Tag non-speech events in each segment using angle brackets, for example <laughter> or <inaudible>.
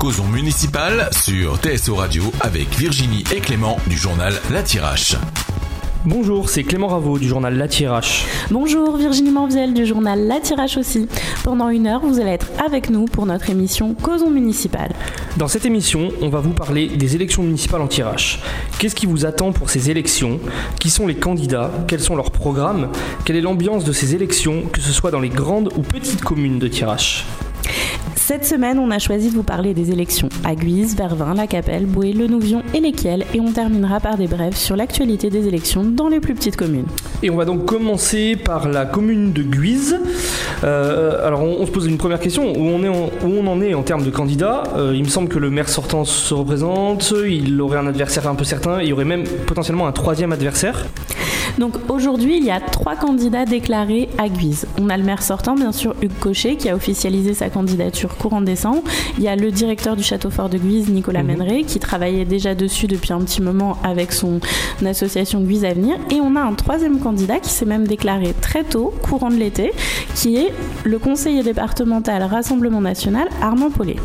Causons municipal sur TSO Radio avec Virginie et Clément du journal La Tirache. Bonjour, c'est Clément Raveau du journal La Tirache. Bonjour, Virginie Morviel du journal La Tirache aussi. Pendant une heure, vous allez être avec nous pour notre émission Causons municipal. Dans cette émission, on va vous parler des élections municipales en Tirache. Qu'est-ce qui vous attend pour ces élections? Qui sont les candidats? Quels sont leurs programmes? Quelle est l'ambiance de ces élections, que ce soit dans les grandes ou petites communes de Tirache? Cette semaine, on a choisi de vous parler des élections à Guise, Vervins, La Capelle, Boué, Le Nouvion et lesquelles, et on terminera par des brèves sur l'actualité des élections dans les plus petites communes. Et on va donc commencer par la commune de Guise. Euh, alors on, se pose une première question, où on, est où on en est en termes de candidats euh, Il me semble que le maire sortant se représente, il aurait un adversaire un peu certain, il y aurait même potentiellement un troisième adversaire. Donc aujourd'hui, il y a trois candidats déclarés à Guise. On a le maire sortant, bien sûr, Hugues Cochet, qui a officialisé sa candidature courant décembre. Il y a le directeur du château fort de Guise, Nicolas mmh. qui travaillait déjà dessus depuis un petit moment avec son association Guise Avenir. Et on a un troisième candidat qui s'est même déclaré très tôt, courant de l'été, qui est le conseiller départemental Rassemblement National, Armand Paulet.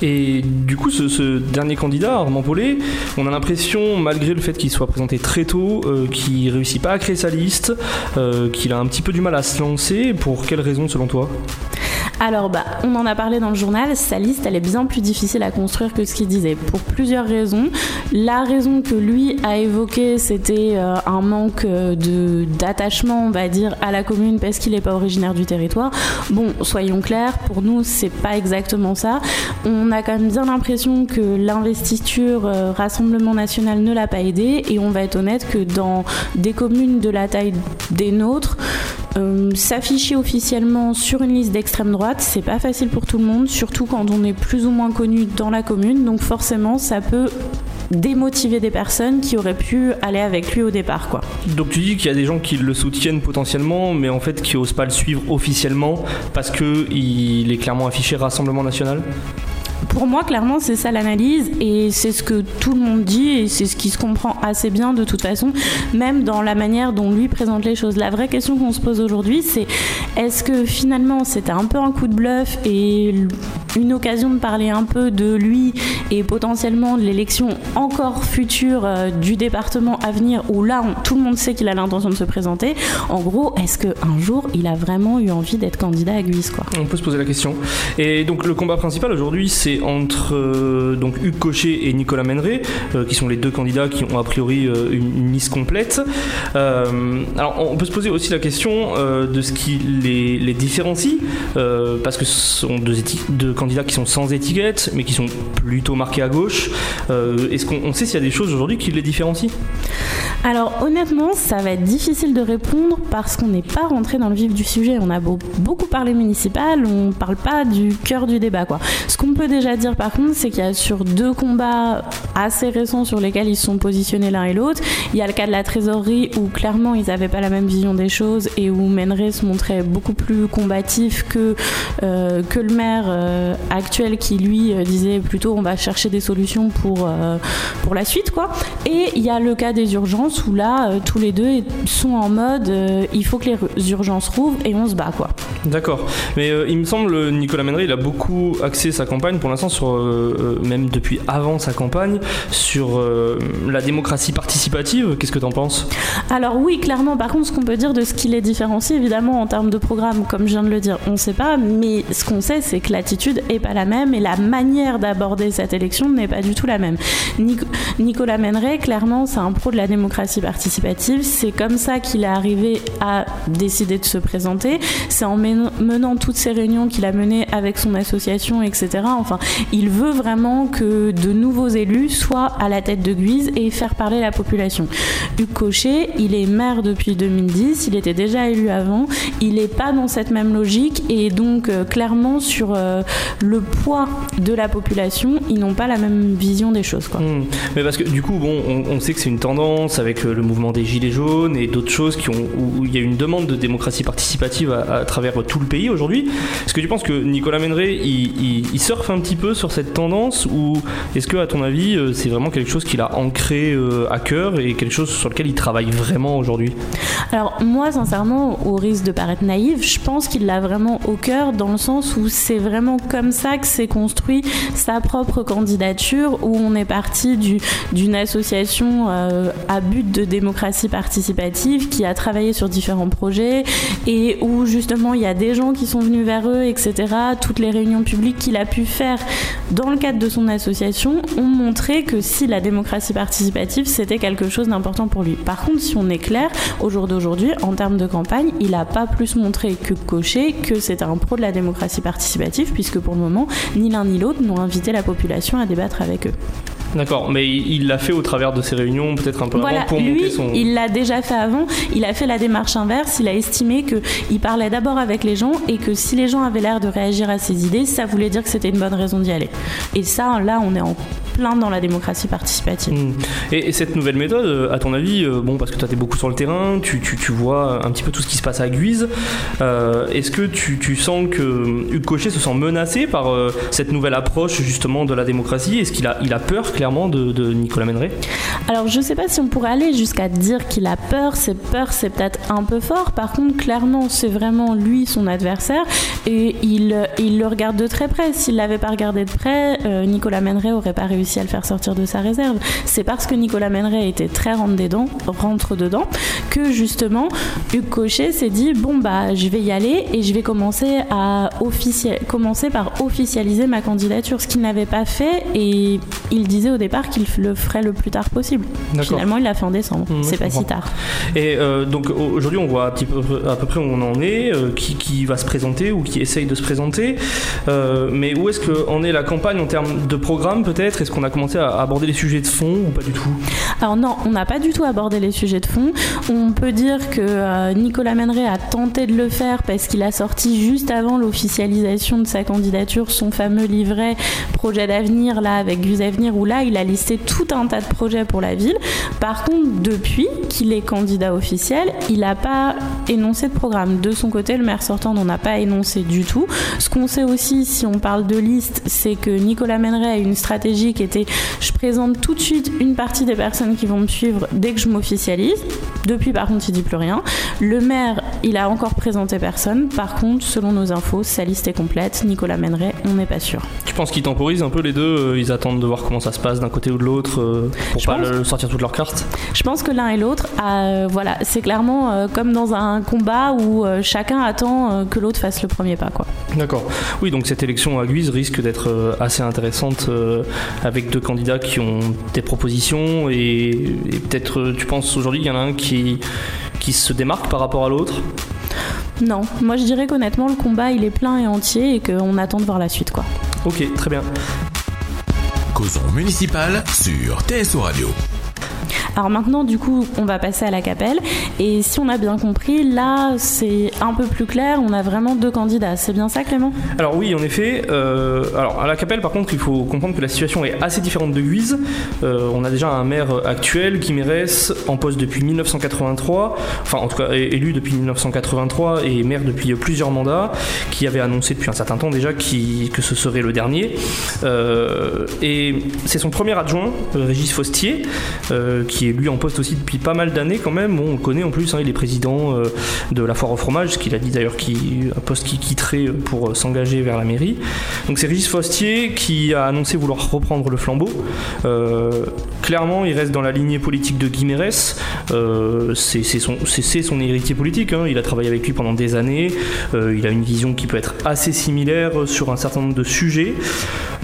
Et du coup, ce, dernier candidat, Armand Paulet, on a l'impression, malgré le fait qu'il soit présenté très tôt, euh, qu'il réussit pas à créer sa liste, euh, qu'il a un petit peu du mal à se lancer. Pour quelles raisons, selon toi? Alors, bah, on en a parlé dans le journal, sa liste, elle est bien plus difficile à construire que ce qu'il disait, pour plusieurs raisons. La raison que lui a évoquée, c'était euh, un manque de, d'attachement, on va dire, à la commune parce qu'il n'est pas originaire du territoire. Bon, soyons clairs, pour nous, c'est pas exactement ça. On a quand même bien l'impression que l'investiture euh, Rassemblement National ne l'a pas aidé, et on va être honnête que dans des communes de la taille des nôtres, euh, s'afficher officiellement sur une liste d'extrême droite, c'est pas facile pour tout le monde, surtout quand on est plus ou moins connu dans la commune. Donc forcément, ça peut démotiver des personnes qui auraient pu aller avec lui au départ. Quoi. Donc tu dis qu'il y a des gens qui le soutiennent potentiellement, mais en fait qui n'osent pas le suivre officiellement parce qu'il est clairement affiché Rassemblement National? Pour moi, clairement, c'est ça l'analyse et c'est ce que tout le monde dit et c'est ce qui se comprend assez bien de toute façon, même dans la manière dont lui présente les choses. La vraie question qu'on se pose aujourd'hui, c'est est-ce que finalement c'était un peu un coup de bluff et une occasion de parler un peu de lui et potentiellement de l'élection encore future euh, du département à venir où là tout le monde sait qu'il a l'intention de se présenter. En gros, est-ce qu'un jour il a vraiment eu envie d'être candidat à Guise quoi? On peut se poser la question. Et donc le combat principal aujourd'hui, c'est entre euh, donc Hugues Cochet et Nicolas Méneret, euh, qui sont les deux candidats qui ont a priori une, liste complète. alors on peut se poser aussi la question de ce qui les, différencie, parce que ce sont deux, deux, candidats qui sont sans étiquette, mais qui sont plutôt marqués à gauche. Est-ce qu'on sait s'il y a des choses aujourd'hui qui les différencient? Alors honnêtement, ça va être difficile de répondre parce qu'on n'est pas rentré dans le vif du sujet. On a beaucoup parlé municipal, on parle pas du cœur du débat. Ce qu'on peut déjà dire par contre, c'est qu'il y a sur deux combats assez récents sur lesquels ils se sont positionnés l'un et l'autre. Il y a le cas de la trésorerie où clairement ils n'avaient pas la même vision des choses et où Menrey se montrait beaucoup plus combatif que, euh, que le maire euh, actuel qui lui euh, disait plutôt on va chercher des solutions pour, pour la suite. quoi. Et il y a le cas des urgences où là, euh, tous les deux sont en mode euh, il faut que les urgences rouvrent et on se bat quoi. D'accord. Mais euh, il me semble Nicolas Ménry, il a beaucoup axé sa campagne pour l'instant sur même depuis avant sa campagne sur la démocratie participative. Qu'est-ce que tu en penses? Alors oui, clairement. Par contre, ce qu'on peut dire de ce qui les différencie, évidemment, en termes de programme, comme je viens de le dire, on ne sait pas. Mais ce qu'on sait, c'est que l'attitude est pas la même et la manière d'aborder cette élection n'est pas du tout la même. Nicolas Méneret, clairement, c'est un pro de la démocratie participative. C'est comme ça qu'il est arrivé à décider de se présenter. C'est en menant toutes ces réunions qu'il a menées avec son association, etc. Enfin, il veut vraiment que de nouveaux élus soient à la tête de Guise et faire parler la population. Hugues Cochet, il est maire depuis 2010, il était déjà élu avant, il n'est pas dans cette même logique et donc euh, clairement sur euh, le poids de la population, ils n'ont pas la même vision des choses. Quoi. Hmm. Mais parce que du coup, bon, on, on sait que c'est une tendance avec le mouvement des Gilets jaunes et d'autres choses qui ont, où il y a une demande de démocratie participative à, travers tout le pays aujourd'hui. Est-ce que tu penses que Nicolas Méneret, il, surfe un petit peu sur cette tendance ou est-ce que, à ton avis, euh, c'est vraiment quelque chose qu'il a ancré euh, à cœur et quelque chose sur lequel il travaille vraiment aujourd'hui? Alors, moi, sincèrement, au risque de paraître naïf, je pense qu'il l'a vraiment au cœur dans le sens où c'est vraiment comme ça que s'est construit sa propre candidature, où on est parti d'une association euh, à but de démocratie participative qui a travaillé sur différents projets et où justement il y a des gens qui sont venus vers eux, etc. Toutes les réunions publiques qu'il a pu faire dans le cadre de son association ont montré que si la démocratie participative c'était quelque chose d'important pour lui. Par contre, si on est clair, au jour d'aujourd'hui, en termes de campagne, il n'a pas plus montré que coché que c'est un pro de la démocratie participative, puisque pour le moment, ni l'un ni l'autre n'ont invité la population à débattre avec eux. D'accord, mais il l'a fait au travers de ses réunions, peut-être un peu avant pour lui, monter son. Il l'a déjà fait avant. Il a fait la démarche inverse. Il a estimé que il parlait d'abord avec les gens et que si les gens avaient l'air de réagir à ses idées, ça voulait dire que c'était une bonne raison d'y aller. Et ça, là, on est en plein dans la démocratie participative. Hmm. Et, cette nouvelle méthode, euh, à ton avis, euh, bon, parce que tu as été beaucoup sur le terrain, tu, tu, vois un petit peu tout ce qui se passe à Guise, euh, est-ce que tu, tu, sens que Hugues Cochet se sent menacé par cette nouvelle approche justement de la démocratie? Est-ce qu'il a, il a peur? Clairement de, Nicolas Méneret Alors je sais pas si on pourrait aller jusqu'à dire qu'il a peur, c'est peur c'est peut-être un peu fort, par contre clairement c'est vraiment lui son adversaire et il, le regarde de très près. S'il l'avait pas regardé de près, Nicolas Méneret aurait pas réussi à le faire sortir de sa réserve. C'est parce que Nicolas Méneret était très rentre dedans, rentre dedans que justement Hugues Cochet s'est dit bon bah je vais y aller et je vais commencer à commencer par officialiser ma candidature, ce qu'il n'avait pas fait et il disait au départ qu'il le ferait le plus tard possible. Finalement il l'a fait en décembre, mmh, c'est pas si tard. Et euh, donc aujourd'hui on voit à, peu, à peu près où on en est, euh, qui, qui, va se présenter ou qui essaye de se présenter, euh, mais où est-ce qu'en est la campagne en termes de programme peut-être? Est-ce qu'on a commencé à aborder les sujets de fond ou pas du tout? Alors non, on n'a pas du tout abordé les sujets de fond. On peut dire que Nicolas Méneret a tenté de le faire parce qu'il a sorti juste avant l'officialisation de sa candidature son fameux livret projet d'avenir là avec Gus Avenir où là il a listé tout un tas de projets pour la ville. Par contre, depuis qu'il est candidat officiel, il n'a pas énoncé de programme. De son côté, le maire sortant n'en a pas énoncé du tout. Ce qu'on sait aussi, si on parle de liste, c'est que Nicolas Méneret a une stratégie qui était je présente tout de suite une partie des personnes qui vont me suivre dès que je m'officialise. Depuis, par contre, il dit plus rien. Le maire, il a encore présenté personne. Par contre, selon nos infos, sa liste est complète. Nicolas Méneret, on n'est pas sûr. Tu penses qu'ils temporisent un peu les deux euh, Ils attendent de voir comment ça se passe d'un côté ou de l'autre euh, pour pas sortir toutes leurs cartes Je pense que l'un et l'autre, euh, voilà, c'est clairement comme dans un combat où chacun attend que l'autre fasse le premier pas. D'accord. Oui, donc cette élection à Guise risque d'être assez intéressante avec deux candidats qui ont des propositions et, peut-être, tu penses aujourd'hui, il y en a un qui, qui se démarque par rapport à l'autre? Non, moi je dirais qu'honnêtement, le combat il est plein et entier et qu'on attend de voir la suite. quoi. Ok, très bien. Causons municipal sur TSO Radio. Alors maintenant, du coup, on va passer à la capelle. Et si on a bien compris, là, c'est un peu plus clair. On a vraiment deux candidats. C'est bien ça, Clément? Alors oui, en effet. Euh, alors à la capelle, par contre, il faut comprendre que la situation est assez différente de Guise. Euh, on a déjà un maire actuel, qui Mérès, en poste depuis 1983. Enfin, en tout cas, élu depuis 1983 et maire depuis plusieurs mandats, qui avait annoncé depuis un certain temps déjà que ce serait le dernier. Euh, et c'est son premier adjoint, Régis Fostier, qui est lui en poste aussi depuis pas mal d'années quand même. on le connaît en plus, hein, il est président euh, de la foire au fromage, ce qu'il a dit d'ailleurs, un poste qu'il quitterait pour s'engager vers la mairie. Donc c'est Régis Fostier qui a annoncé vouloir reprendre le flambeau. Euh, clairement, il reste dans la lignée politique de euh, c'est son, héritier politique. Hein. Il a travaillé avec lui pendant des années. il a une vision qui peut être assez similaire sur un certain nombre de sujets,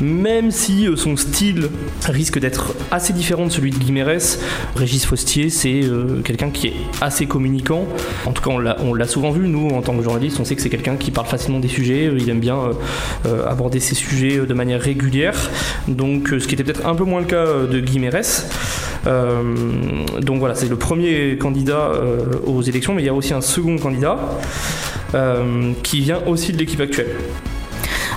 même si son style risque d'être assez différent de celui de Guy Régis Fostier, c'est euh, quelqu'un qui est assez communicant. En tout cas, on l'a souvent vu, nous, en tant que journaliste, on sait que c'est quelqu'un qui parle facilement des sujets, il aime bien euh, euh, aborder ces sujets de manière régulière. Donc, ce qui était peut-être un peu moins le cas de Guy Mérès. donc voilà, c'est le premier candidat aux élections, mais il y a aussi un second candidat qui vient aussi de l'équipe actuelle.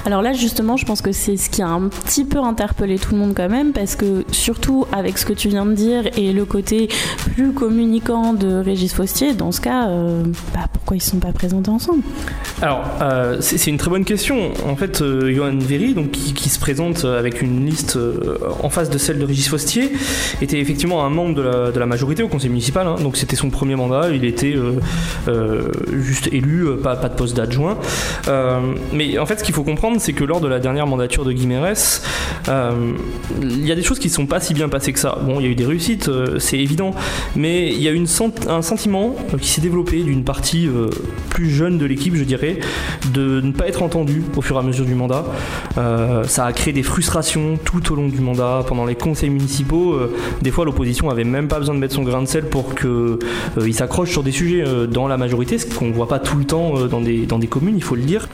Alors là, justement, je pense que c'est ce qui a un petit peu interpellé tout le monde quand même, parce que surtout avec ce que tu viens de dire et le côté plus communicant de Régis Faustier, dans ce cas, euh, bah, pourquoi ils ne sont pas présentés ensemble? Alors, euh, c'est une très bonne question. En fait, euh, Johan Véry, donc, qui, se présente avec une liste en face de celle de Régis Faustier, était effectivement un membre de la, majorité au conseil municipal, hein. donc c'était son premier mandat, il était juste élu, pas, pas de poste d'adjoint. mais en fait, ce qu'il faut comprendre, c'est que lors de la dernière mandature de Guimérès, il y a des choses qui ne sont pas si bien passées que ça. Bon, il y a eu des réussites, c'est évident, mais il y a eu un sentiment qui s'est développé d'une partie euh, plus jeune de l'équipe, je dirais, de ne pas être entendu au fur et à mesure du mandat. Euh, ça a créé des frustrations tout au long du mandat. Pendant les conseils municipaux, euh, des fois l'opposition avait même pas besoin de mettre son grain de sel pour qu'il s'accroche sur des sujets dans la majorité, ce qu'on ne voit pas tout le temps dans des, dans des communes, il faut le dire.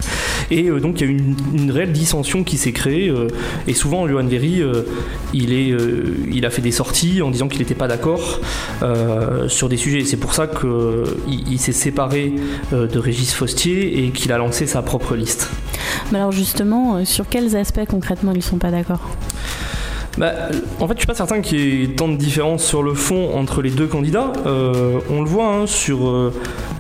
Et donc il y a eu une, réelle dissension qui s'est créée. et souvent, Johan Véry, il, est, il a fait des sorties en disant qu'il n'était pas d'accord sur des sujets. C'est pour ça qu'il il, s'est séparé euh, de Régis Faustier et qu'il a lancé sa propre liste. Mais alors justement, euh, sur quels aspects concrètement ils ne sont pas d'accord? Bah, en fait, je suis pas certain qu'il y ait tant de différence sur le fond entre les deux candidats. Euh, on le voit hein, sur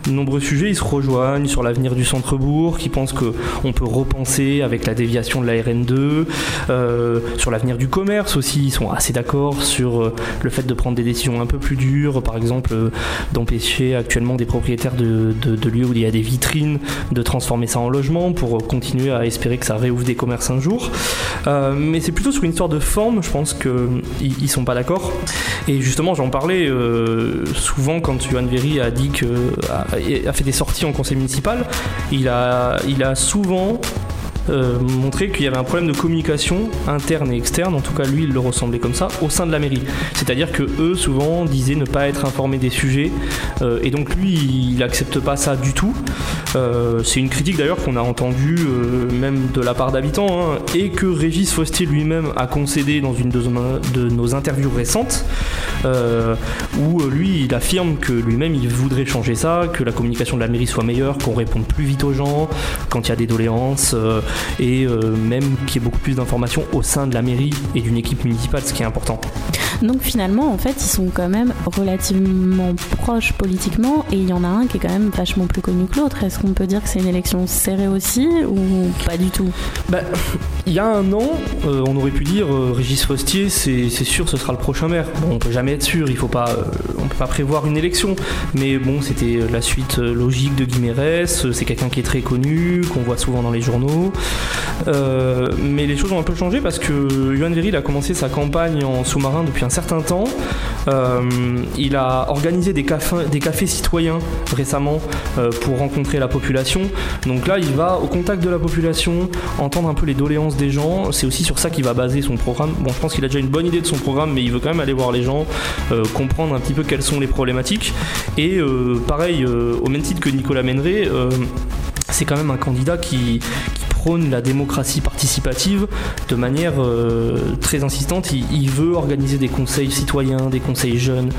de nombreux sujets, ils se rejoignent sur l'avenir du centre-bourg, qui pensent qu'on peut repenser avec la déviation de la RN2, euh, sur l'avenir du commerce aussi, ils sont assez d'accord sur euh, le fait de prendre des décisions un peu plus dures, par exemple euh, d'empêcher actuellement des propriétaires de, lieux où il y a des vitrines de transformer ça en logement pour continuer à espérer que ça réouvre des commerces un jour. mais c'est plutôt sur une histoire de forme, je pense qu'ils ne sont pas d'accord. Et justement, j'en parlais souvent quand Johan Véry a fait des sorties en conseil municipal, il a souvent euh, montrer qu'il y avait un problème de communication interne et externe, en tout cas lui il le ressemblait comme ça, au sein de la mairie. C'est-à-dire que eux souvent disaient ne pas être informés des sujets, euh, et donc lui il n'accepte pas ça du tout. Euh, c'est une critique d'ailleurs qu'on a entendue même de la part d'habitants, hein, et que Régis Faustier lui-même a concédé dans une de, nos interviews récentes, où lui il affirme que lui-même il voudrait changer ça, que la communication de la mairie soit meilleure, qu'on réponde plus vite aux gens quand il y a des doléances, et euh, même qu'il y ait beaucoup plus d'informations au sein de la mairie et d'une équipe municipale, ce qui est important. Donc finalement, en fait, ils sont quand même relativement proches politiquement et il y en a un qui est quand même vachement plus connu que l'autre. Est-ce qu'on peut dire que c'est une élection serrée aussi ou pas du tout? Bah, Il y a un an, euh, on aurait pu dire euh, Régis Fostier, c'est sûr, ce sera le prochain maire. Bon, on peut jamais être sûr, il faut pas, on peut pas prévoir une élection, mais bon, c'était la suite logique de Guimérès. C'est quelqu'un qui est très connu, qu'on voit souvent dans les journaux. Euh, mais les choses ont un peu changé parce que Yohan Veril a commencé sa campagne en sous-marin depuis un certain temps. Euh, il a organisé des cafés, des cafés citoyens récemment euh, pour rencontrer la population. Donc là, il va au contact de la population, entendre un peu les doléances des gens. C'est aussi sur ça qu'il va baser son programme. Bon, je pense qu'il a déjà une bonne idée de son programme, mais il veut quand même aller voir les gens, comprendre un petit peu quelles sont les problématiques. Et pareil, au même titre que Nicolas Méneret, c'est quand même un candidat qui, la démocratie participative de manière euh, très insistante. Il, veut organiser des conseils citoyens, des conseils jeunes,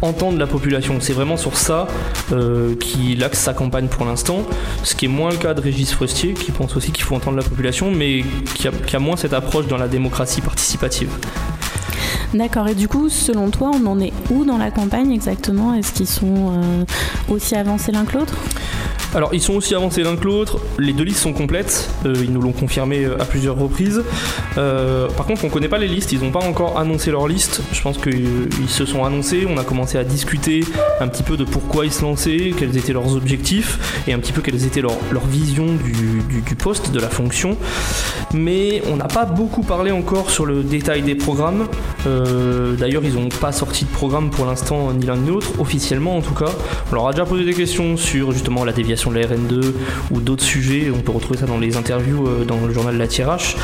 entendre la population. C'est vraiment sur ça euh, qu'il axe sa campagne pour l'instant, ce qui est moins le cas de Régis Frostier, qui pense aussi qu'il faut entendre la population, mais qui a, moins cette approche dans la démocratie participative. D'accord, et du coup, selon toi, on en est où dans la campagne exactement? Est-ce qu'ils sont euh, aussi avancés l'un que l'autre? Alors ils sont aussi avancés l'un que l'autre, les deux listes sont complètes, euh, ils nous l'ont confirmé euh, à plusieurs reprises. Euh, par contre on connaît pas les listes, ils n'ont pas encore annoncé leur liste, je pense qu'ils se sont annoncés, on a commencé à discuter un petit peu de pourquoi ils se lançaient, quels étaient leurs objectifs et un petit peu quelles étaient leurs leur visions du, du, poste, de la fonction. Mais on n'a pas beaucoup parlé encore sur le détail des programmes. D'ailleurs ils n'ont pas sorti de programme pour l'instant ni l'un ni l'autre, officiellement en tout cas. On leur a déjà posé des questions sur justement la déviation de la RN2 ou d'autres sujets. On peut retrouver ça dans les interviews euh, dans le journal La Tirage.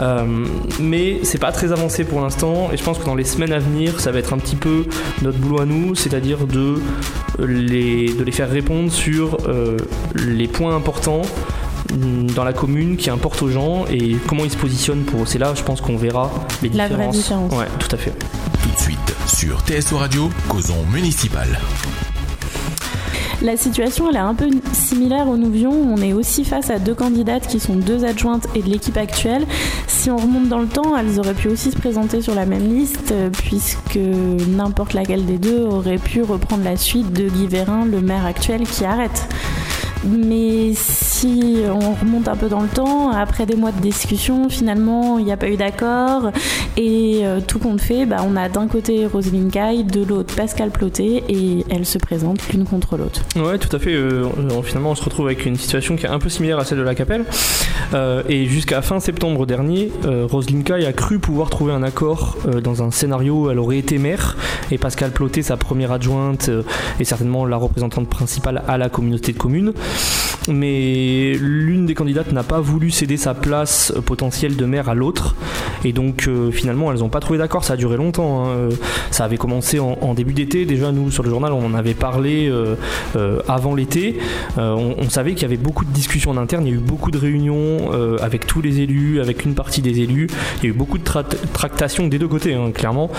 Euh, mais c'est pas très avancé pour l'instant et je pense que dans les semaines à venir, ça va être un petit peu notre boulot à nous, c'est-à-dire de les, de les faire répondre sur euh, les points importants dans la commune qui importent aux gens et comment ils se positionnent pour. C'est là, je pense qu'on verra les différences. La vraie différence. Ouais, tout à fait. Tout de suite sur TSO Radio, causons municipal. La situation elle est un peu similaire au Nouvion. On est aussi face à deux candidates qui sont deux adjointes et de l'équipe actuelle. Si on remonte dans le temps, elles auraient pu aussi se présenter sur la même liste, euh, puisque n'importe laquelle des deux aurait pu reprendre la suite de Guy Vérin, le maire actuel, qui arrête. Mais si on remonte un peu dans le temps, après des mois de discussion, finalement, il n'y a pas eu d'accord. Et euh, tout compte fait, bah, on a d'un côté Roselyne Caille, de l'autre Pascal Ploté, et elles se présentent l'une contre l'autre. Ouais, tout à fait. Euh, finalement, on se retrouve avec une situation qui est un peu similaire à celle de la Capelle. Euh, et jusqu'à fin septembre dernier, Roselyne Caille a cru pouvoir trouver un accord dans un scénario. Elle aurait été maire, et Pascal Ploté, sa première adjointe, et certainement la représentante principale à la communauté de communes mais l'une des candidates n'a pas voulu céder sa place potentielle de maire à l'autre. Et donc euh, finalement, elles n'ont pas trouvé d'accord. Ça a duré longtemps. Hein. Euh, ça avait commencé en, début d'été. Déjà, nous, sur le journal, on en avait parlé euh, avant l'été. On, savait qu'il y avait beaucoup de discussions en interne. Il y a eu beaucoup de réunions avec tous les élus, avec une partie des élus. Il y a eu beaucoup de tractations des deux côtés, hein, clairement,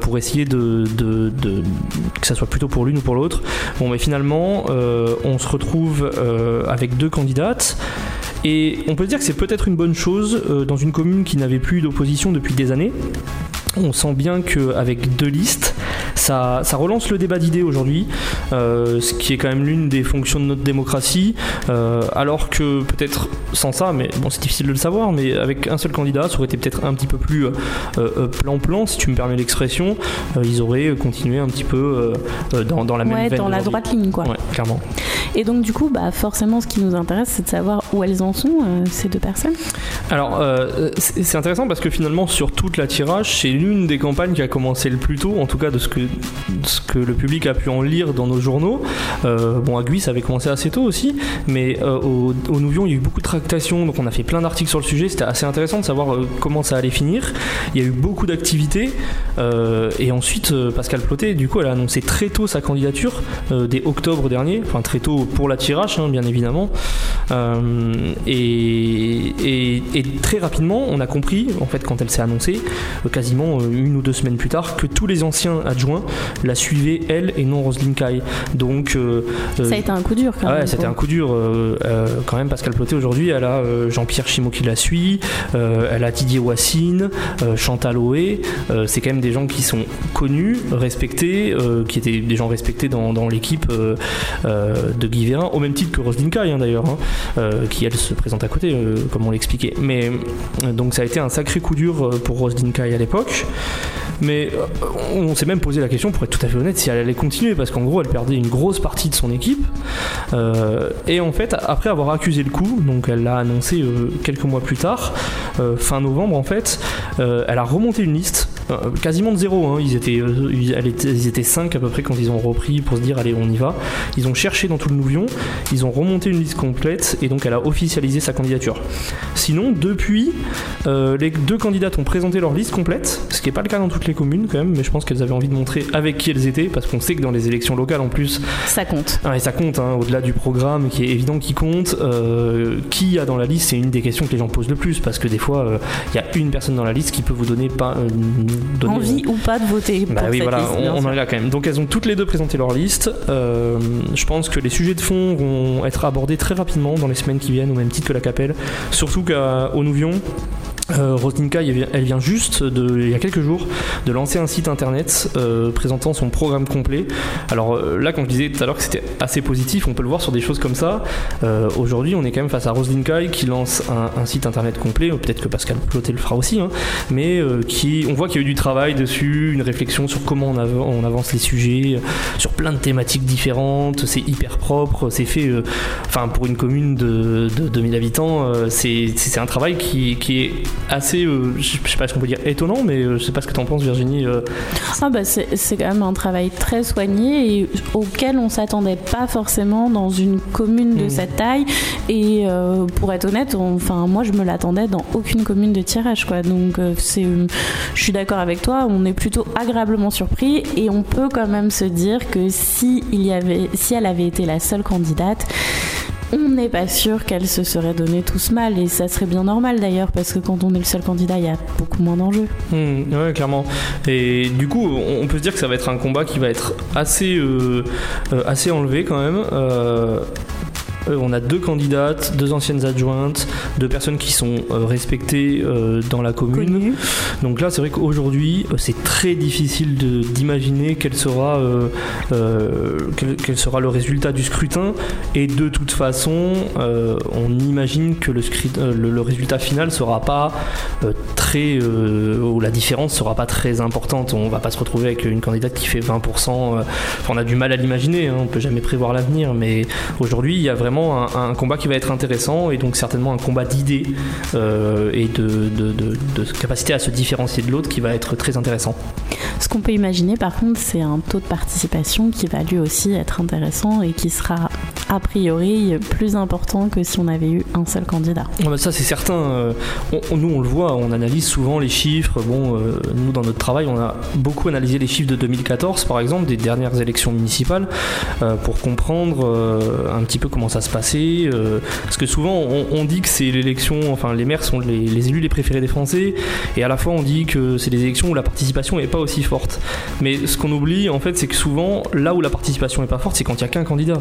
pour essayer de, que ça soit plutôt pour l'une ou pour l'autre. Bon, mais finalement, on se retrouve avec deux candidates. Et on peut dire que c'est peut-être une bonne chose euh, dans une commune qui n'avait plus d'opposition depuis des années. On sent bien qu'avec deux listes, ça, relance le débat d'idées aujourd'hui, euh, ce qui est quand même l'une des fonctions de notre démocratie, alors que peut-être sans ça, mais bon c'est difficile de le savoir, mais avec un seul candidat, ça aurait été peut-être un petit peu plus plan-plan, si tu me permets l'expression, ils auraient continué un petit peu dans, dans, la même ouais, dans la droite ligne, quoi. Ouais, clairement. Et donc du coup, bah, forcément, ce qui nous intéresse, c'est de savoir où elles en sont, euh, ces deux personnes. Alors, euh, c'est intéressant parce que finalement, sur toute la tirage, c'est l'une des campagnes qui a commencé le plus tôt, en tout cas de ce que, ce que le public a pu en lire dans nos journaux. Euh, bon, à Guy, ça avait commencé assez tôt aussi, mais au, au, Nouvion, il y a eu beaucoup de tractations, donc on a fait plein d'articles sur le sujet. C'était assez intéressant de savoir comment ça allait finir. Il y a eu beaucoup d'activités, et ensuite, Pascal Ploté, du coup, elle a annoncé très tôt sa candidature, dès octobre dernier, enfin très tôt pour la tirage, hein, bien évidemment. Euh, et, très rapidement, on a compris, en fait, quand elle s'est annoncée, euh, quasiment euh, une ou deux semaines plus tard, que tous les anciens adjoints la suivaient, elle et non Roselyne Kai. Donc, ça a été un coup dur quand même. Ouais, c'était un coup dur. quand même, Pascal Ploté, aujourd'hui, elle a Jean-Pierre Chimot qui la suit, elle a Didier Wassine, Chantal Oé. c'est quand même des gens qui sont connus, respectés, qui étaient des gens respectés dans, dans l'équipe de Guy Vérin, au même titre que Roselyne Kai hein, d'ailleurs, hein, euh, qui elle se présente à côté, euh, comme on l'expliquait. Mais euh, donc ça a été un sacré coup dur pour Roselyne Kai à l'époque. Mais on s'est même posé la question, pour être tout à fait honnête, si elle allait continuer, parce qu'en gros, elle perdait une grosse partie de son équipe. et en fait, après avoir accusé le coup, donc elle l'a annoncé quelques mois plus tard, fin novembre en fait, elle a remonté une liste euh, quasiment de zéro. Hein. Ils, étaient, euh, ils étaient 5 à peu près quand ils ont repris pour se dire allez on y va. Ils ont cherché dans tout le Nouvion, ils ont remonté une liste complète et donc elle a officialisé sa candidature. Sinon, depuis, euh, les deux candidates ont présenté leur liste complète, ce qui n'est pas le cas dans toutes les communes quand même, mais je pense qu'elles avaient envie de montrer avec qui elles étaient, parce qu'on sait que dans les élections locales en plus... Ça compte. et ça compte, hein, au-delà du programme qui est évident qui compte, qui a dans la liste, c'est une des questions que les gens posent le plus, parce que des fois, il y a une personne dans la liste qui peut vous donner pas, envie ou pas de voter. Bah oui, voilà, on, en est là quand même. Donc elles ont toutes les deux présenté leur liste. Euh, je pense que les sujets de fond vont être abordés très rapidement dans les semaines qui viennent, au même titre que la Capelle. Surtout qu'au Nouvion, euh, elle vient juste de, il y a quelques jours de lancer un site internet euh, présentant son programme complet. Alors euh, là, quand je disais tout à l'heure que c'était assez positif, on peut le voir sur des choses comme ça. Euh, aujourd'hui, on est quand même face à Roselyne Kai qui lance un, site internet complet. Peut-être que Pascal Ploté le fera aussi, hein, mais qui, on voit qu'il y a eu du travail dessus, une réflexion sur comment on, avance les sujets, sur plein de thématiques différentes. C'est hyper propre, c'est fait. Enfin, pour une commune de, 2000 habitants, c'est un travail qui est assez, euh, je sais pas ce qu'on peut dire étonnant, mais euh, je sais pas ce que tu en penses, Virginie. Euh. Ah bah c'est quand même un travail très soigné et auquel on s'attendait pas forcément dans une commune de hmm. cette taille. Et pour être honnête, enfin moi je me l'attendais dans aucune commune de tirage, quoi. Donc c'est, je suis d'accord avec toi, on est plutôt agréablement surpris et on peut quand même se dire que si il y avait, si elle avait été la seule candidate on n'est pas sûr qu'elle se serait donné tous mal et ça serait bien normal d'ailleurs parce que quand on est le seul candidat, il y a beaucoup moins d'enjeux. Hmm, ouais, clairement. Et du coup, on peut se dire que ça va être un combat qui va être assez, euh, euh, assez enlevé quand même. Euh, on a deux candidates, deux anciennes adjointes, deux personnes qui sont respectées euh, dans la commune. Donc là, c'est vrai qu'aujourd'hui, c'est très difficile d'imaginer quel sera, quel, sera le résultat du scrutin. Et de toute façon, on imagine que le, résultat final sera pas très, ou la différence sera pas très importante. On va pas se retrouver avec une candidate qui fait 20%. on a du mal à l'imaginer. Hein, on peut jamais prévoir l'avenir, mais aujourd'hui, il y a vraiment un, combat qui va être intéressant et donc certainement un combat d'idées euh, et de, capacité à se différencier de l'autre qui va être très intéressant. Ce qu'on peut imaginer par contre, c'est un taux de participation qui va lui aussi être intéressant et qui sera a priori plus important que si on avait eu un seul candidat. Ah bah ça c'est certain. Euh, nous on le voit, on analyse souvent les chiffres. Bon, euh, nous dans notre travail, on a beaucoup analysé les chiffres de 2014 par exemple, des dernières élections municipales, pour comprendre un petit peu comment ça se passé euh, Parce que souvent on, dit que c'est l'élection, enfin les maires sont les, élus les préférés des Français, et à la fois on dit que c'est des élections où la participation n'est pas aussi forte. Mais ce qu'on oublie en fait, c'est que souvent là où la participation n'est pas forte, c'est quand il n'y a qu'un candidat.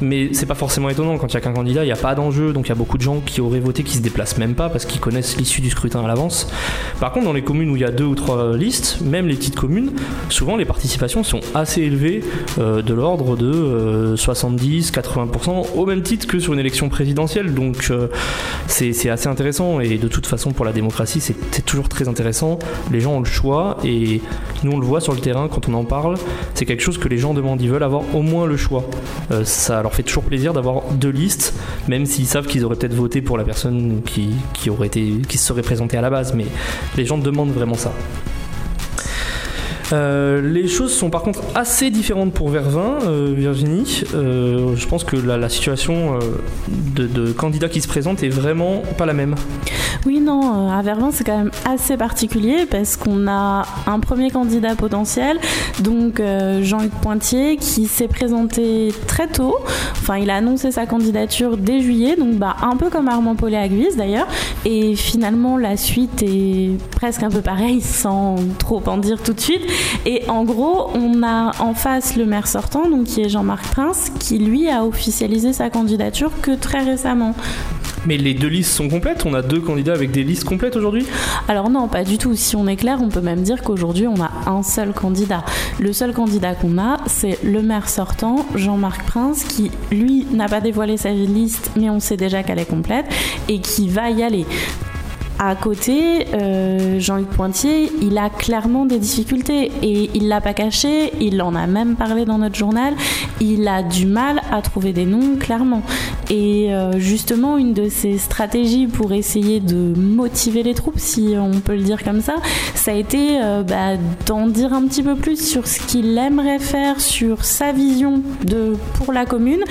Mais c'est pas forcément étonnant, quand il n'y a qu'un candidat, il n'y a pas d'enjeu, donc il y a beaucoup de gens qui auraient voté qui se déplacent même pas parce qu'ils connaissent l'issue du scrutin à l'avance. Par contre, dans les communes où il y a deux ou trois listes, même les petites communes, souvent les participations sont assez élevées, euh, de l'ordre de 70-80%, euh, au même titre que sur une élection présidentielle. Donc euh, c'est assez intéressant et de toute façon pour la démocratie c'est toujours très intéressant. Les gens ont le choix et nous on le voit sur le terrain quand on en parle. C'est quelque chose que les gens demandent. Ils veulent avoir au moins le choix. Euh, ça leur fait toujours plaisir d'avoir deux listes, même s'ils savent qu'ils auraient peut-être voté pour la personne qui, aurait été, qui se serait présentée à la base. Mais les gens demandent vraiment ça. Euh, les choses sont par contre assez différentes pour Vervin, euh, Virginie. Euh, je pense que la, situation de, candidats qui se présentent est vraiment pas la même. Oui, non, à Vervin c'est quand même assez particulier parce qu'on a un premier candidat potentiel, donc Jean-Luc Pointier, qui s'est présenté très tôt. Enfin, il a annoncé sa candidature dès juillet, donc bah, un peu comme Armand Paulet à Guise d'ailleurs. Et finalement, la suite est presque un peu pareille, sans trop en dire tout de suite. Et en gros, on a en face le maire sortant, donc qui est Jean-Marc Prince, qui lui a officialisé sa candidature que très récemment. Mais les deux listes sont complètes? On a deux candidats avec des listes complètes aujourd'hui? Alors non, pas du tout. Si on est clair, on peut même dire qu'aujourd'hui, on a un seul candidat. Le seul candidat qu'on a, c'est le maire sortant, Jean-Marc Prince, qui, lui, n'a pas dévoilé sa liste, mais on sait déjà qu'elle est complète, et qui va y aller. À côté, euh, Jean-Luc Pointier, il a clairement des difficultés et il l'a pas caché, il en a même parlé dans notre journal, il a du mal à trouver des noms clairement. Et euh, justement, une de ses stratégies pour essayer de motiver les troupes, si on peut le dire comme ça, ça a été euh, bah, d'en dire un petit peu plus sur ce qu'il aimerait faire, sur sa vision de, pour la commune,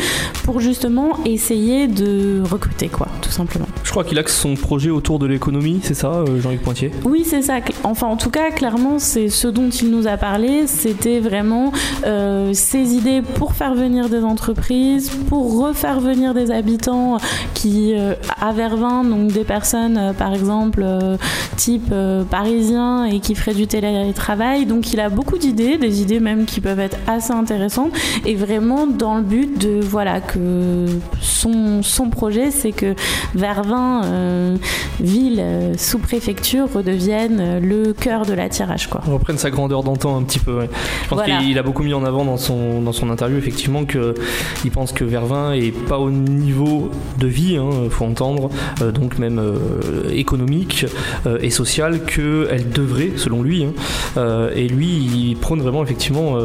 pour justement essayer de recruter, quoi, tout simplement. Je crois qu'il axe son projet autour de l'économie c'est ça, euh, Jean-Luc Pointier? Oui, c'est ça. Enfin, en tout cas, clairement, c'est ce dont il nous a parlé. C'était vraiment euh, ses idées pour faire venir des entreprises, pour refaire venir des habitants qui, euh, à Vervins, donc des personnes, par exemple, type parisien et qui feraient du télétravail. Donc, il a beaucoup d'idées, des idées même qui peuvent être assez intéressantes et vraiment dans le but de, voilà, que son, son projet, c'est que Vervins, ville euh, sous-préfecture redevienne euh, le cœur de la tirage. Quoi. On reprenne sa grandeur d'antan un petit peu. Je pense qu'il a beaucoup mis en avant dans son, dans son interview effectivement qu'il pense que Vervin est pas au niveau de vie, il hein, faut entendre, euh, donc même économique et social qu'elle devrait, selon lui. Hein. et lui, il prône vraiment effectivement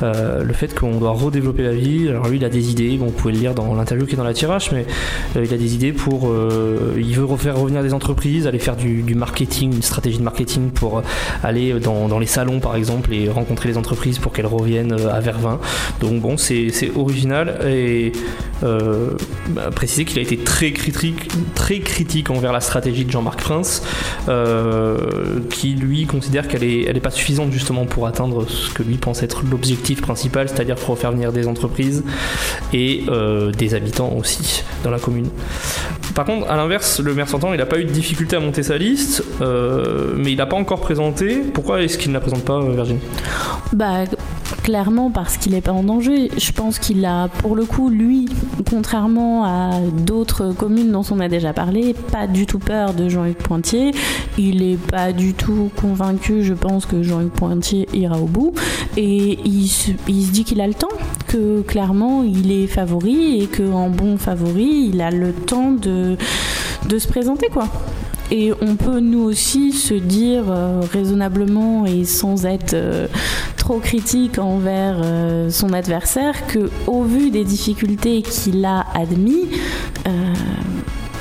le fait qu'on doit redévelopper la ville. Alors lui, il a des idées, bon, vous pouvez le lire dans l'interview qui est dans la tirage, mais il a des idées pour il veut refaire revenir des entreprises, aller faire du, marketing, une stratégie de marketing pour aller dans, les salons par exemple et rencontrer les entreprises pour qu'elles reviennent à Vervin. Donc bon, c'est original et bah, préciser qu'il a été très critique, très critique envers la stratégie de Jean-Marc Prince, qui lui considère qu'elle est, elle est pas suffisante justement pour atteindre ce que lui pense être l'objectif principal, c'est-à-dire pour faire venir des entreprises et euh, des habitants aussi dans la commune. Par contre, à l'inverse, le maire sortant, il n'a pas eu de difficulté à monter sa liste, euh, mais il n'a pas encore présenté. Pourquoi est-ce qu'il ne la présente pas, euh, Virginie? Bah, clairement parce qu'il n'est pas en danger. Je pense qu'il a, pour le coup, lui, contrairement à d'autres communes dont on a déjà parlé, pas du tout peur de Jean-Luc Pointier. Il n'est pas du tout convaincu, je pense, que Jean-Luc Pointier ira au bout. Et il se, dit qu'il a le temps, que clairement, il est favori et qu'en bon favori, il a le temps de, de se présenter, quoi. Et on peut nous aussi se dire euh, raisonnablement et sans être euh, trop critique envers euh, son adversaire que au vu des difficultés qu'il a admis,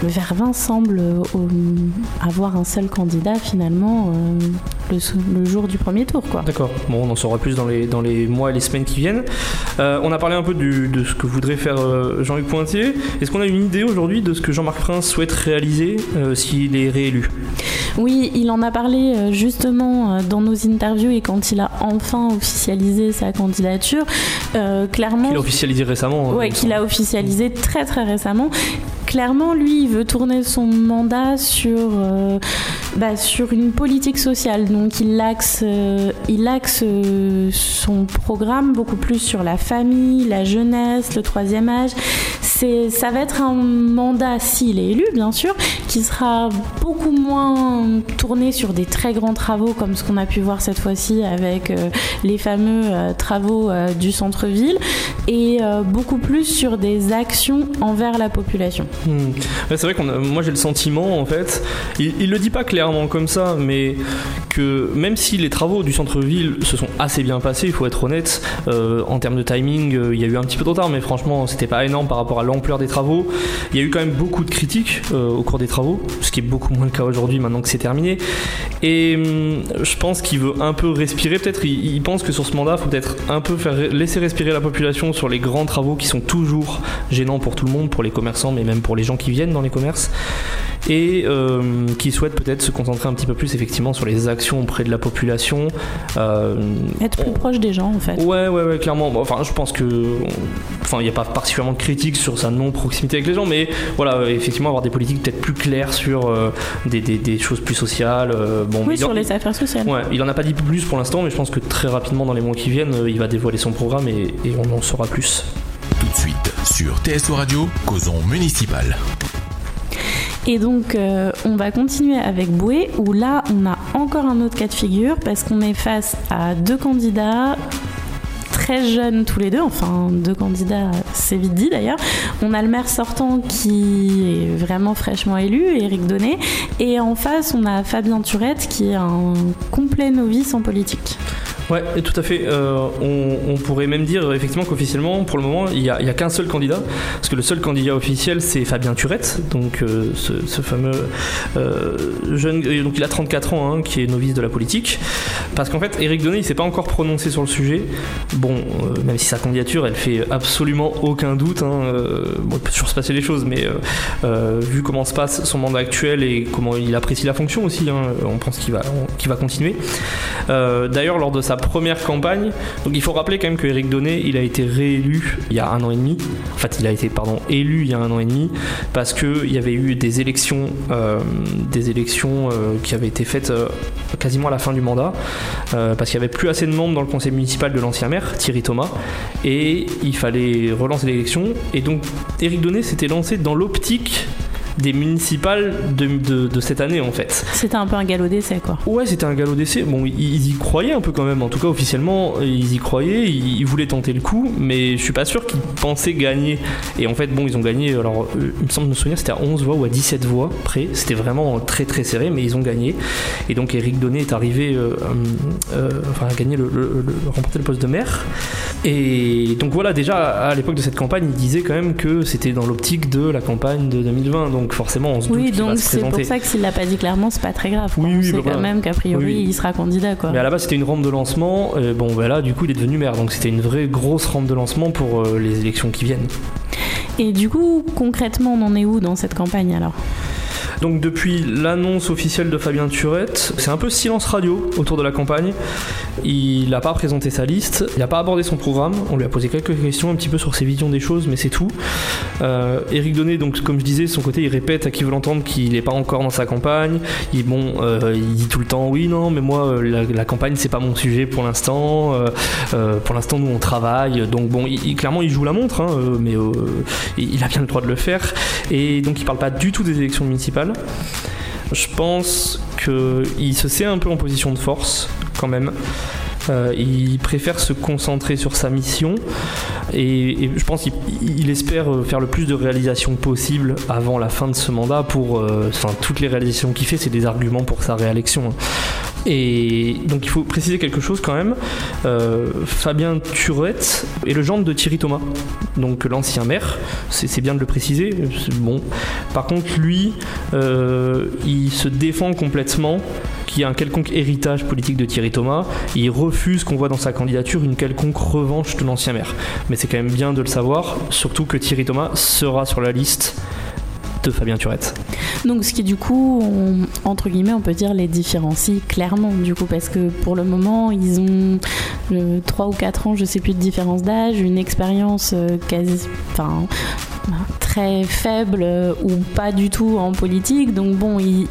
Vervin semble avoir un seul candidat finalement le, jour du premier tour. quoi. D'accord, bon, on en saura plus dans les, dans les mois et les semaines qui viennent. Euh, on a parlé un peu de ce que voudrait faire euh, Jean-Luc Pointier. Est-ce qu'on a une idée aujourd'hui de ce que Jean-Marc Prince souhaite réaliser euh, s'il est réélu? Oui, il en a parlé justement dans nos interviews et quand il a enfin officialisé sa candidature. clairement. Qu'il a officialisé récemment. Hein, oui, qu'il a officialisé très très récemment clairement, lui, il veut tourner son mandat sur, bah, sur une politique sociale. Donc il axe, euh, il axe euh, son programme beaucoup plus sur la famille, la jeunesse, le troisième âge. C'est, ça va être un mandat, s'il est élu bien sûr, qui sera beaucoup moins tourné sur des très grands travaux comme ce qu'on a pu voir cette fois-ci avec euh, les fameux travaux du centre-ville et beaucoup plus sur des actions envers la population. Hmm. c'est vrai que moi j'ai le sentiment en fait, il, il le dit pas clairement comme ça, mais que même si les travaux du centre-ville se sont assez bien passés, il faut être honnête, euh, en termes de timing, euh, il y a eu un petit peu de retard, mais franchement, c'était pas énorme par rapport à l'ampleur des travaux. Il y a eu quand même beaucoup de critiques euh, au cours des travaux, ce qui est beaucoup moins le cas aujourd'hui maintenant que c'est terminé. Et hum, je pense qu'il veut un peu respirer, peut-être, il, pense que sur ce mandat, il faut peut-être un peu faire laisser respirer la population sur les grands travaux qui sont toujours gênants pour tout le monde, pour les commerçants, mais même pour les gens qui viennent dans les commerces et euh, qui souhaite peut-être se concentrer un petit peu plus effectivement sur les actions auprès de la population. Euh, Être plus proche des gens en fait. Ouais, ouais, ouais, clairement. Enfin, je pense que. Enfin, il n'y a pas particulièrement de critique sur sa non-proximité avec les gens, mais voilà, effectivement, avoir des politiques peut-être plus claires sur euh, des, des, choses plus sociales. bon, oui, sur les affaires sociales. Ouais, il en a pas dit plus pour l'instant, mais je pense que très rapidement, dans les mois qui viennent, il va dévoiler son programme et, et on en saura plus. Tout de suite, sur TSO Radio, causons municipal. Et donc, euh, on va continuer avec Boué, où là, on a encore un autre cas de figure, parce qu'on est face à deux candidats très jeunes tous les deux, enfin deux candidats, c'est vite dit d'ailleurs. On a le maire sortant qui est vraiment fraîchement élu, Éric Donnet, et en face on a Fabien Turette qui est un complet novice en politique. Ouais, tout à fait. Euh, on, pourrait même dire effectivement qu'officiellement, pour le moment, il n'y a, qu'un seul candidat, parce que le seul candidat officiel, c'est Fabien Turette, donc euh, ce, fameux euh, jeune, donc il a 34 ans, hein, qui est novice de la politique, parce qu'en fait, Éric Donnet, il s'est pas encore prononcé sur le sujet. Bon, même si sa candidature, elle fait absolument aucun doute. Hein, bon, il peut toujours se passer des choses, mais vu comment se passe son mandat actuel et comment il apprécie la fonction aussi, hein, on pense qu'il va, qu'il va continuer. D'ailleurs, lors de sa première campagne. Donc il faut rappeler quand même que Eric Donnet, il a été réélu il y a un an et demi. En fait, il a été pardon élu il y a un an et demi parce que il y avait eu des élections, euh, des élections euh, qui avaient été faites euh, quasiment à la fin du mandat, parce qu'il y avait plus assez de membres dans le conseil municipal de l'ancien maire Thierry Thomas, et il fallait relancer l'élection. Et donc Eric Donnet s'était lancé dans l'optique des municipales de, de, cette année en fait. C'était un peu un galop d'essai quoi. Ouais, c'était un galop d'essai. Bon, ils, y croyaient un peu quand même. En tout cas, officiellement, ils y croyaient. Ils, voulaient tenter le coup, mais je suis pas sûr qu'ils pensaient gagner. Et en fait, bon, ils ont gagné. Alors, euh, il me semble me souvenir, c'était à 11 voix ou à 17 voix près. C'était vraiment très très serré, mais ils ont gagné. Et donc, Eric Donnet est arrivé, euh, euh, enfin, à gagner le, remporter le poste de maire. Et donc voilà, déjà à l'époque de cette campagne, il disait quand même que c'était dans l'optique de la campagne de 2020. Donc donc forcément on se doute Oui, qu'il va donc c'est pour ça que s'il l'a pas dit clairement, c'est pas très grave. Oui, On oui, sait bah quand voilà. même qu'a priori il sera candidat quoi. Mais à la base, c'était une rampe de lancement. et bon, bah là, du coup, il est devenu maire. Donc, c'était une vraie grosse rampe de lancement pour euh, les élections qui viennent. Et du coup, concrètement, on en est où dans cette campagne alors? Donc, depuis l'annonce officielle de Fabien Turette, c'est un peu silence radio autour de la campagne. Il n'a pas présenté sa liste, il n'a pas abordé son programme. On lui a posé quelques questions un petit peu sur ses visions des choses, mais c'est tout. Euh, Eric Donnet, donc, comme je disais, son côté, il répète à qui veut l'entendre qu'il n'est pas encore dans sa campagne. Il, bon, euh, il dit tout le temps oui, non, mais moi, euh, la, la campagne, c'est pas mon sujet pour l'instant. Euh, pour l'instant, nous, on travaille. Donc, bon, clairement, il joue la montre, hein, mais il a bien le droit de le faire. Et donc, il parle pas du tout des élections municipales. Je pense qu'il se sait un peu en position de force, quand même. Euh, il préfère se concentrer sur sa mission et, je pense qu'il il espère faire le plus de réalisations possible avant la fin de ce mandat pour euh, enfin toutes les réalisations qu'il fait c'est des arguments pour sa réélection et donc il faut préciser quelque chose quand même Euh, Fabien Turette est le gendre de Thierry Thomas donc l'ancien maire c'est bien de le préciser bon par contre lui euh, il se défend complètement qu'il y a un quelconque héritage politique de Thierry Thomas. Il refuse qu'on voit dans sa candidature une quelconque revanche de l'ancien maire. Mais c'est quand même bien de le savoir, surtout que Thierry Thomas sera sur la liste de Fabien Turette. Donc ce qui du coup, entre guillemets, on peut dire les différencie clairement du coup parce que pour le moment ils ont 3 ou 4 ans, je sais plus de différence d'âge, une expérience euh, quasi, enfin très faible euh, ou pas du tout en politique. Donc bon, ils-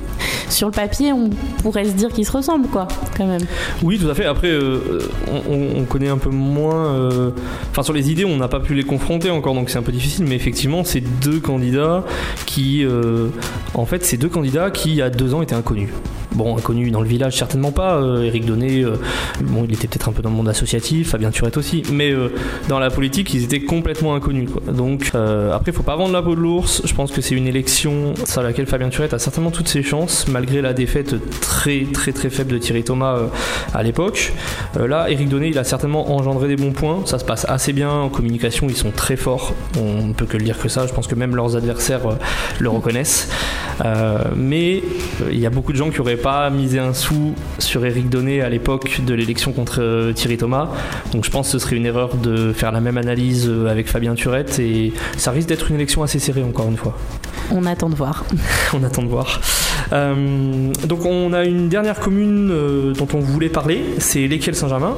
sur le papier, on pourrait se dire qu'ils se ressemblent quoi, quand même. Oui, tout à fait. Après, euh, on, on- on connaît un peu moins. euh, Enfin, sur les idées, on n'a pas pu les confronter encore, donc c'est un peu difficile. Mais effectivement, c'est deux candidats qui, euh, en fait, c'est deux candidats qui, il y a deux ans, étaient inconnus. Bon, inconnus dans le village, certainement pas. Euh, Éric Donnet, euh, bon, il était peut-être un peu dans le monde associatif, Fabien Turette aussi. Mais euh, dans la politique, ils étaient complètement inconnus. Donc, euh, après, faut pas vendre la peau de l'ours. Je pense que c'est une élection sur laquelle Fabien Turette a certainement toutes ses chances, malgré la défaite très, très, très faible de Thierry Thomas euh, à l'époque. Euh, là, Eric Donnet, il a certainement engendré des bons points. Ça se passe assez bien en communication. Ils sont très forts. On ne peut que le dire que ça. Je pense que même leurs adversaires euh, le reconnaissent. Euh, mais euh, il y a beaucoup de gens qui n'auraient pas misé un sou sur Eric Donnet à l'époque de l'élection contre euh, Thierry Thomas. Donc je pense que ce serait une erreur de faire la même analyse euh, avec Fabien Turette. Et ça risque d'être une élection assez serrée, encore une fois. On attend de voir. <laughs> on attend de voir. Euh, donc on a une dernière commune euh, dont on voulait parler, c'est l'Équiel Saint-Germain,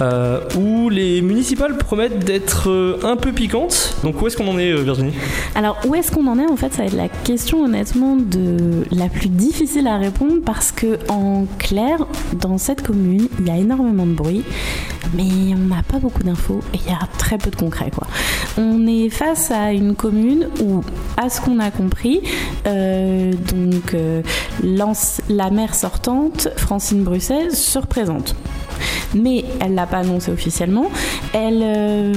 euh, où les municipales promettent d'être un peu piquantes. Donc où est-ce qu'on en est, Virginie? Alors, où est-ce qu'on en est? En fait, ça va être la question, honnêtement, de la plus difficile à répondre parce que, en clair, dans cette commune, il y a énormément de bruit, mais on n'a pas beaucoup d'infos et il y a très peu de concret, quoi. On est face à une commune où, à ce qu'on a compris, euh, donc euh, la maire sortante, Francine Bruxelles, se représente. Mais elle l'a pas annoncé officiellement. Elle, euh,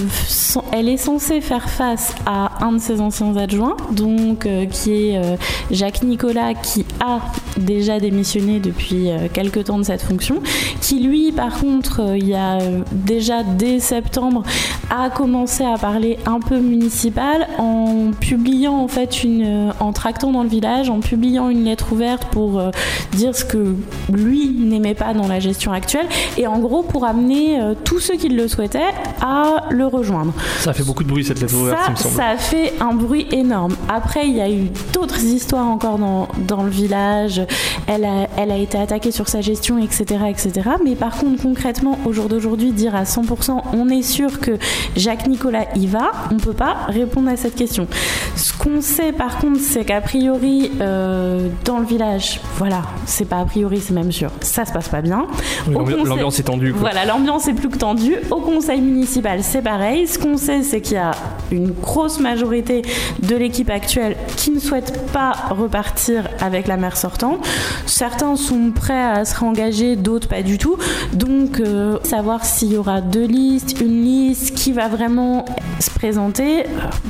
est censée faire face à un de ses anciens adjoints, donc euh, qui est euh, Jacques Nicolas, qui a déjà démissionné depuis euh, quelques temps de cette fonction, qui lui, par contre, il y a déjà dès septembre, a commencé à parler un peu municipal en publiant en fait une, en tractant dans le village, en publiant une lettre ouverte pour dire ce que lui n'aimait pas dans la gestion actuelle et en gros pour amener tous ceux qui le souhaitaient à le rejoindre. Ça fait beaucoup de bruit cette lettre ouverte, il Ça, me semble. ça a fait un bruit énorme. Après, il y a eu d'autres histoires encore dans, dans le village. Elle a, elle a été attaquée sur sa gestion, etc., etc. Mais par contre, concrètement, au jour d'aujourd'hui, dire à 100%, on est sûr que Jacques Nicolas y va, on peut pas répondre à cette question. Ce qu'on sait, par contre, c'est qu'a priori, euh, dans le village, voilà, c'est pas a priori, c'est même sûr, ça se passe pas bien. Oui, conseil- L'ambiance est tendue. quoi. voilà, l'ambiance est plus que tendue. Au conseil municipal, c'est pareil. Ce qu'on sait, c'est qu'il y a une grosse majorité de l'équipe actuelle qui ne souhaite pas repartir avec la maire sortante. Certains sont prêts à se réengager, d'autres pas du tout. Donc, euh, savoir s'il y aura deux listes, une liste, qui va vraiment se présenter, euh,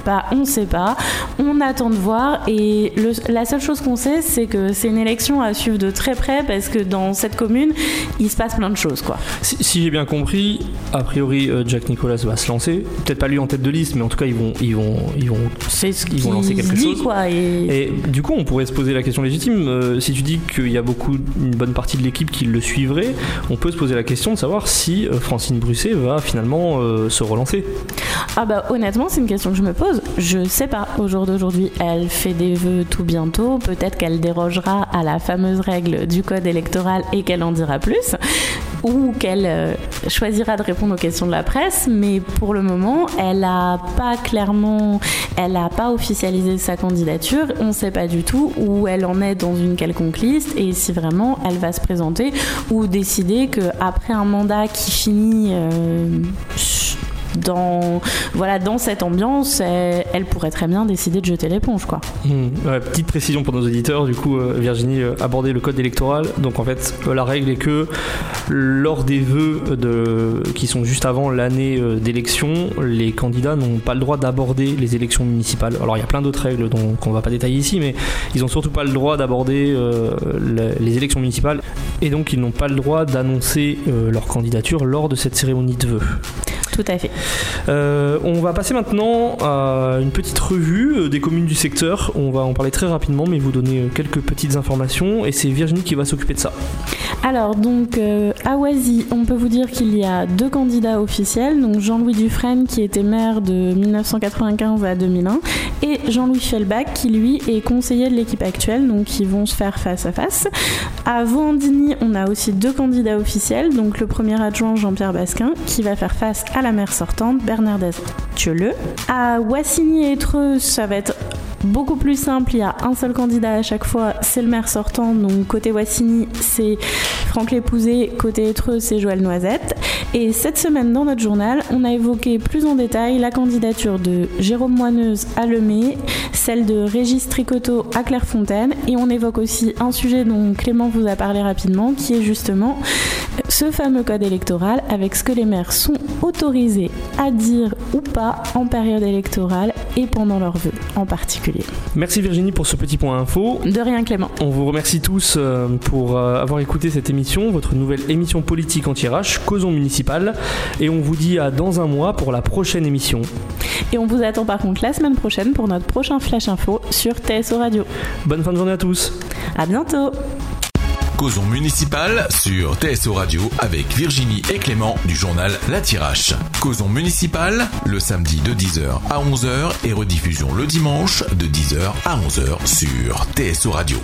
bah, on ne sait pas. On attend de voir. Et la seule chose qu'on sait, c'est que c'est une élection à suivre de très près parce que dans cette commune, il se passe plein de choses. Quoi. Si, j'ai bien compris, a priori, euh, Jack Nicolas va se lancer. Peut-être pas lui en tête de liste, mais en tout cas, ils vont, ils vont, ils vont lancer quelque chose. Quoi, et... du coup, on pourrait se poser la question légitime. Euh, si tu dis qu'il y a beaucoup, une bonne partie de l'équipe qui le suivrait, on peut se poser la question de savoir si euh, Francine Brusset va finalement se relancer. Ah bah honnêtement, c'est une question que je me pose. Je sais pas. Au jour d'aujourd'hui, elle fait des vœux tout bientôt. Peut-être qu'elle dérogera à la fameuse règle du code électoral et qu'elle en dira plus, ou qu'elle euh, choisira de répondre aux questions de la presse, mais pour le moment, elle n'a pas clairement, elle n'a pas officialisé sa candidature, on ne sait pas du tout où elle en est dans une quelconque liste et si vraiment elle va se présenter ou décider qu'après un mandat qui finit euh, dans, voilà, dans cette ambiance, elle, pourrait très bien décider de jeter l'éponge. Quoi. Hmm. petite précision pour nos auditeurs, du coup, euh, Virginie euh, abordait le code électoral. Donc en fait, euh, la règle est que lors des vœux de, qui sont juste avant l'année d'élection, les candidats n'ont pas le droit d'aborder les élections municipales. Alors il y a plein d'autres règles qu'on ne va pas détailler ici, mais ils n'ont surtout pas le droit d'aborder les élections municipales et donc ils n'ont pas le droit d'annoncer leur candidature lors de cette cérémonie de vœux. Tout à fait. Euh, on va passer maintenant à une petite revue euh, des communes du secteur. On va en parler très rapidement, mais vous donner euh, quelques petites informations. Et c'est Virginie qui va s'occuper de ça. Alors, donc, à Oisy, on peut vous dire qu'il y a deux candidats officiels. Donc, Jean-Louis Dufresne, qui était maire de 1995 à 2001, et Jean-Louis Fellbach, qui lui est conseiller de l'équipe actuelle. Donc, ils vont se faire face à face. À Vandigny, on a aussi deux candidats officiels. Donc, le premier adjoint, Jean-Pierre Basquin, qui va faire face à la la sortante, Bernardette Thioleux. À Wassigny-Étreux, ça va être beaucoup plus simple. Il y a un seul candidat à chaque fois, c'est le maire sortant. Donc côté Wassigny, c'est Franck Lépousé, côté Étreux, c'est Joël Noisette. Et cette semaine, dans notre journal, on a évoqué plus en détail la candidature de Jérôme Moineuse à Lemay, celle de Régis Tricoteau à Clairefontaine, et on évoque aussi un sujet dont Clément vous a parlé rapidement, qui est justement ce fameux code électoral avec ce que les maires sont autorisés à dire ou pas en période électorale et pendant leurs vœux en particulier. Merci Virginie pour ce petit point info. De rien Clément. On vous remercie tous euh, pour euh, avoir écouté cette émission, votre nouvelle émission politique anti-RH, Causons municipal, et on vous dit à dans un mois pour la prochaine émission. Et on vous attend par contre la semaine prochaine pour notre prochain Flash Info sur TSO Radio. Bonne fin de journée à tous. À bientôt. Causons municipal sur TSO Radio avec Virginie et Clément du journal La Tirache. Causons municipal le samedi de 10h à 11h et rediffusion le dimanche de 10h à 11h sur TSO Radio.